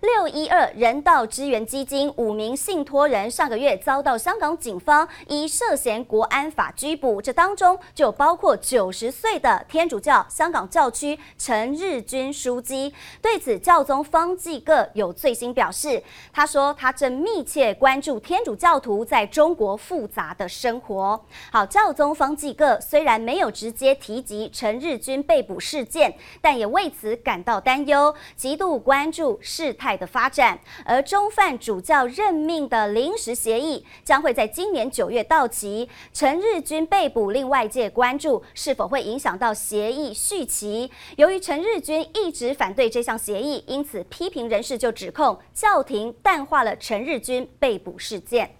六一二人道支援基金五名信托人上个月遭到香港警方以涉嫌国安法拘捕，这当中就包括九十岁的天主教香港教区陈日君枢机。对此，教宗方济各有最新表示，他说他正密切关注天主教徒在中国复杂的生活。好，教宗方济各虽然没有直接提及陈日君被捕事件，但也为此感到担忧，极度关注事态的发展，而中梵主教任命的临时协议将会在今年九月到期。陈日军被捕，令外界关注是否会影响到协议续期。由于陈日军一直反对这项协议，因此批评人士就指控教廷淡化了陈日军被捕事件。